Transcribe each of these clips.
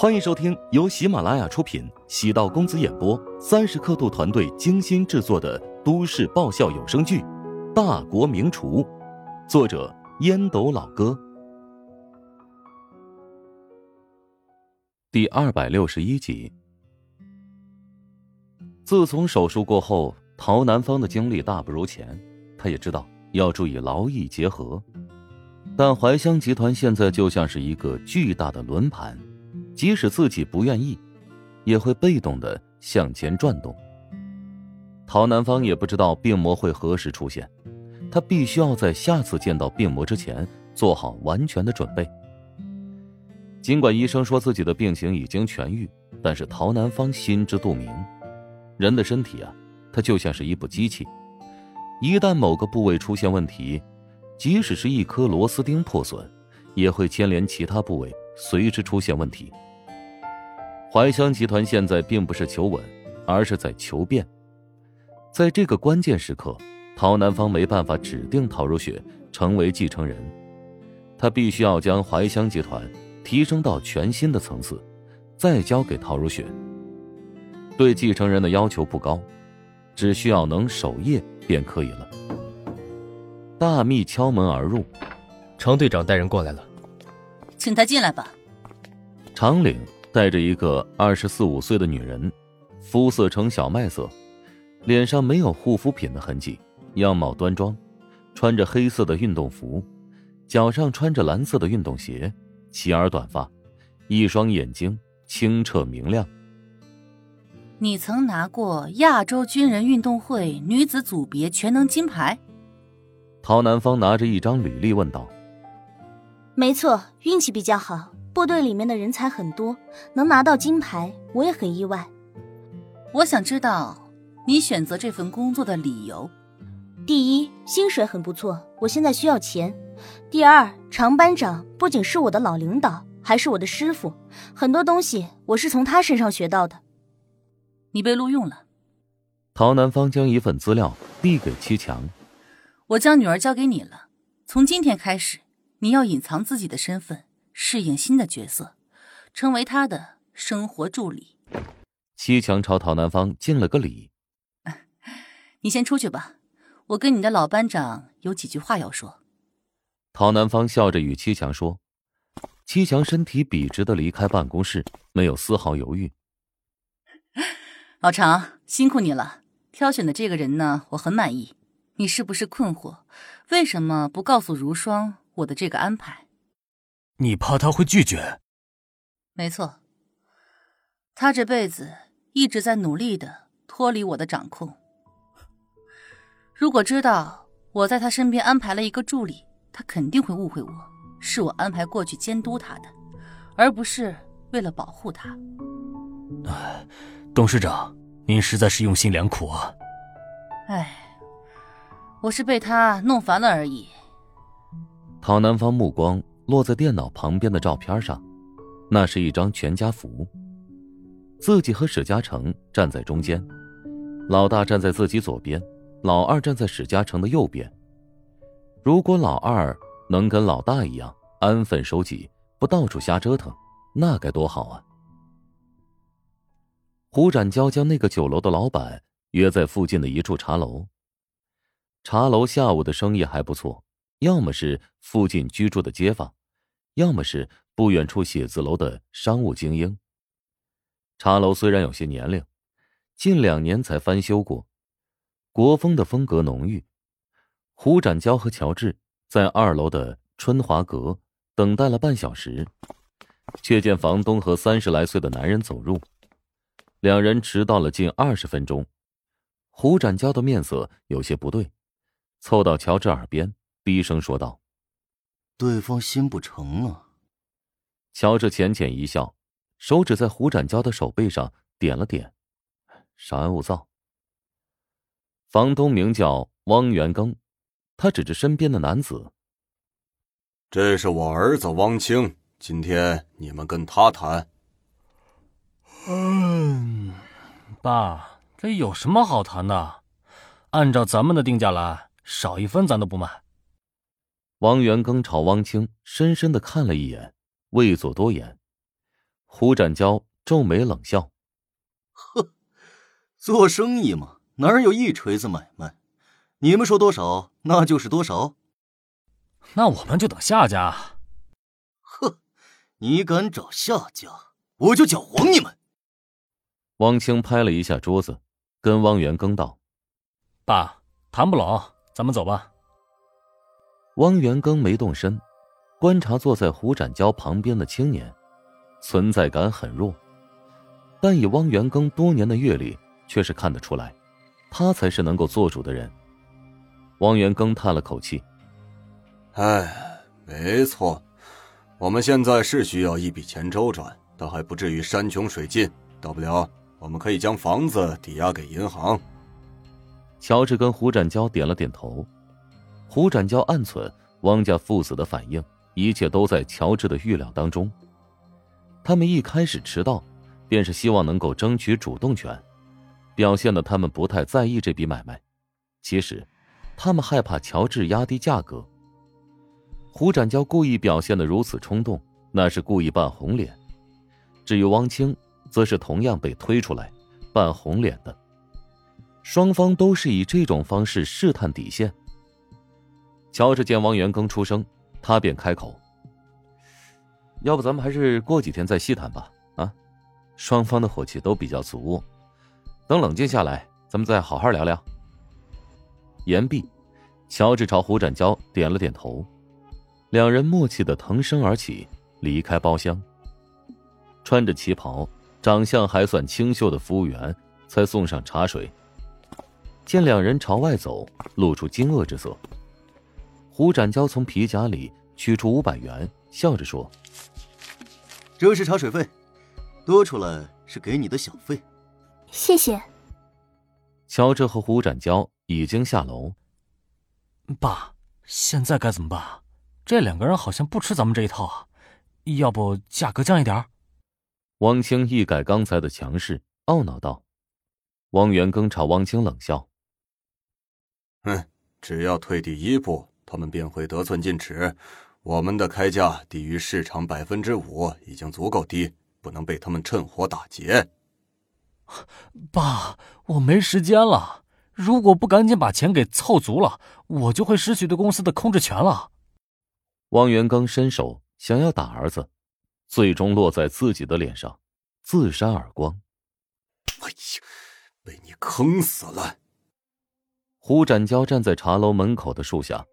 欢迎收听由喜马拉雅出品、喜道公子演播、三十刻度团队精心制作的都市爆笑有声剧《大国名厨》，作者烟斗老哥，第二百六十一集。自从手术过后，陶南方的精力大不如前，他也知道要注意劳逸结合，但怀香集团现在就像是一个巨大的轮盘。即使自己不愿意，也会被动的向前转动。陶南方也不知道病魔会何时出现，他必须要在下次见到病魔之前做好完全的准备。尽管医生说自己的病情已经痊愈，但是陶南方心知肚明，人的身体啊，它就像是一部机器，一旦某个部位出现问题，即使是一颗螺丝钉破损，也会牵连其他部位随之出现问题。怀香集团现在并不是求稳，而是在求变。在这个关键时刻，陶南方没办法指定陶如雪成为继承人，他必须要将怀香集团提升到全新的层次，再交给陶如雪。对继承人的要求不高，只需要能守夜便可以了。大秘敲门而入，常队长带人过来了，请他进来吧。长岭。带着一个二十四五岁的女人，肤色呈小麦色，脸上没有护肤品的痕迹，样貌端庄，穿着黑色的运动服，脚上穿着蓝色的运动鞋，齐耳短发，一双眼睛清澈明亮。你曾拿过亚洲军人运动会女子组别全能金牌？陶南方拿着一张履历问道。没错，运气比较好。部队里面的人才很多，能拿到金牌，我也很意外。我想知道你选择这份工作的理由。第一，薪水很不错，我现在需要钱。第二，常班长不仅是我的老领导，还是我的师傅，很多东西我是从他身上学到的。你被录用了。陶南方将一份资料递给七强。我将女儿交给你了，从今天开始，你要隐藏自己的身份。适应新的角色，成为他的生活助理。七强朝陶南方敬了个礼。你先出去吧，我跟你的老班长有几句话要说。陶南方笑着与七强说。七强身体笔直的离开办公室，没有丝毫犹豫。老常，辛苦你了。挑选的这个人呢，我很满意。你是不是困惑？为什么不告诉如霜我的这个安排？你怕他会拒绝？没错，他这辈子一直在努力的脱离我的掌控。如果知道我在他身边安排了一个助理，他肯定会误会我是我安排过去监督他的，而不是为了保护他。哎，董事长，您实在是用心良苦啊！哎，我是被他弄烦了而已。陶南方目光。落在电脑旁边的照片上，那是一张全家福。自己和史嘉诚站在中间，老大站在自己左边，老二站在史嘉诚的右边。如果老二能跟老大一样安分守己，不到处瞎折腾，那该多好啊！胡展娇将那个酒楼的老板约在附近的一处茶楼。茶楼下午的生意还不错，要么是附近居住的街坊。要么是不远处写字楼的商务精英。茶楼虽然有些年龄，近两年才翻修过，国风的风格浓郁。胡展娇和乔治在二楼的春华阁等待了半小时，却见房东和三十来岁的男人走入，两人迟到了近二十分钟。胡展娇的面色有些不对，凑到乔治耳边低声说道。对方心不诚啊！乔治浅浅一笑，手指在胡展娇的手背上点了点，稍安勿躁。房东名叫汪元庚，他指着身边的男子：“这是我儿子汪清，今天你们跟他谈。”嗯，爸，这有什么好谈的？按照咱们的定价来，少一分咱都不卖。王元庚朝汪清深深的看了一眼，未作多言。胡展娇皱眉冷笑：“呵，做生意嘛，哪有一锤子买卖？你们说多少，那就是多少。那我们就等下家。呵，你敢找下家，我就搅黄你们！”汪清拍了一下桌子，跟汪元庚道：“爸，谈不拢，咱们走吧。”汪元庚没动身，观察坐在胡展娇旁边的青年，存在感很弱，但以汪元庚多年的阅历，却是看得出来，他才是能够做主的人。汪元庚叹了口气：“哎，没错，我们现在是需要一笔钱周转，但还不至于山穷水尽，大不了。”我们可以将房子抵押给银行。乔治跟胡展娇点了点头。胡展娇暗忖汪家父子的反应，一切都在乔治的预料当中。他们一开始迟到，便是希望能够争取主动权，表现的他们不太在意这笔买卖。其实，他们害怕乔治压低价格。胡展娇故意表现的如此冲动，那是故意扮红脸。至于汪清。则是同样被推出来，扮红脸的。双方都是以这种方式试探底线。乔治见王元庚出声，他便开口：“要不咱们还是过几天再细谈吧？啊，双方的火气都比较足，等冷静下来，咱们再好好聊聊。”言毕，乔治朝胡展娇点了点头，两人默契的腾身而起，离开包厢。穿着旗袍。长相还算清秀的服务员才送上茶水，见两人朝外走，露出惊愕之色。胡展娇从皮夹里取出五百元，笑着说：“这是茶水费，多出来是给你的小费。”谢谢。乔治和胡展娇已经下楼。爸，现在该怎么办？这两个人好像不吃咱们这一套啊，要不价格降一点？汪清一改刚才的强势，懊恼道：“汪元庚朝汪清冷笑，哼，只要退第一步，他们便会得寸进尺。我们的开价低于市场百分之五，已经足够低，不能被他们趁火打劫。”爸，我没时间了，如果不赶紧把钱给凑足了，我就会失去对公司的控制权了。汪元刚伸手想要打儿子。最终落在自己的脸上，自扇耳光。哎呀，被你坑死了！胡展娇站在茶楼门口的树下，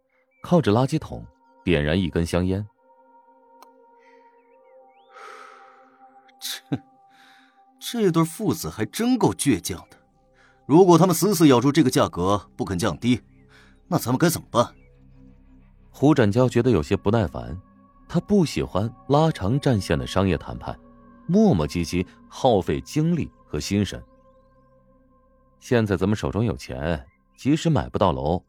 靠着垃圾桶，点燃一根香烟。这这对父子还真够倔强的。如果他们死死咬住这个价格不肯降低，那咱们该怎么办？胡展娇觉得有些不耐烦。他不喜欢拉长战线的商业谈判，磨磨唧唧，耗费精力和心神。现在咱们手中有钱，即使买不到楼，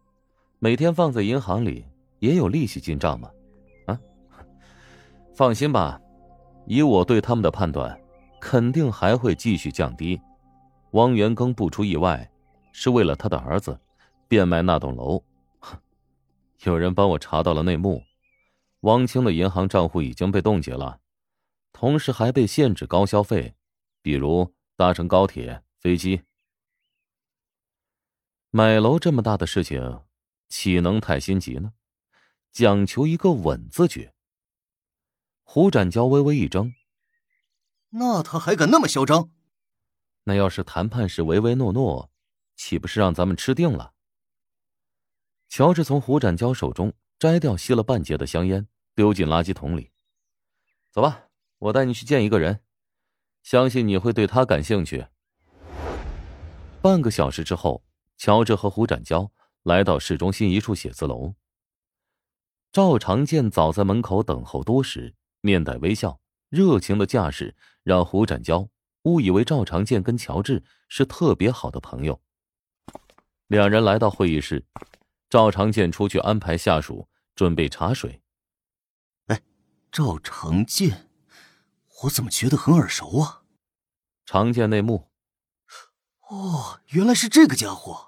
每天放在银行里也有利息进账嘛。啊，放心吧，以我对他们的判断，肯定还会继续降低。汪元庚不出意外，是为了他的儿子，变卖那栋楼。有人帮我查到了内幕。汪清的银行账户已经被冻结了，同时还被限制高消费，比如搭乘高铁、飞机。买楼这么大的事情，岂能太心急呢？讲求一个稳字诀。胡展娇微微一怔，那他还敢那么嚣张？那要是谈判时唯唯诺诺，岂不是让咱们吃定了？乔治从胡展娇手中。摘掉吸了半截的香烟，丢进垃圾桶里。走吧，我带你去见一个人，相信你会对他感兴趣。半个小时之后，乔治和胡展娇来到市中心一处写字楼。赵长健早在门口等候多时，面带微笑，热情的架势让胡展娇误以为赵长健跟乔治是特别好的朋友。两人来到会议室。赵长健出去安排下属准备茶水。哎，赵长健，我怎么觉得很耳熟啊？长健内幕。哦，原来是这个家伙。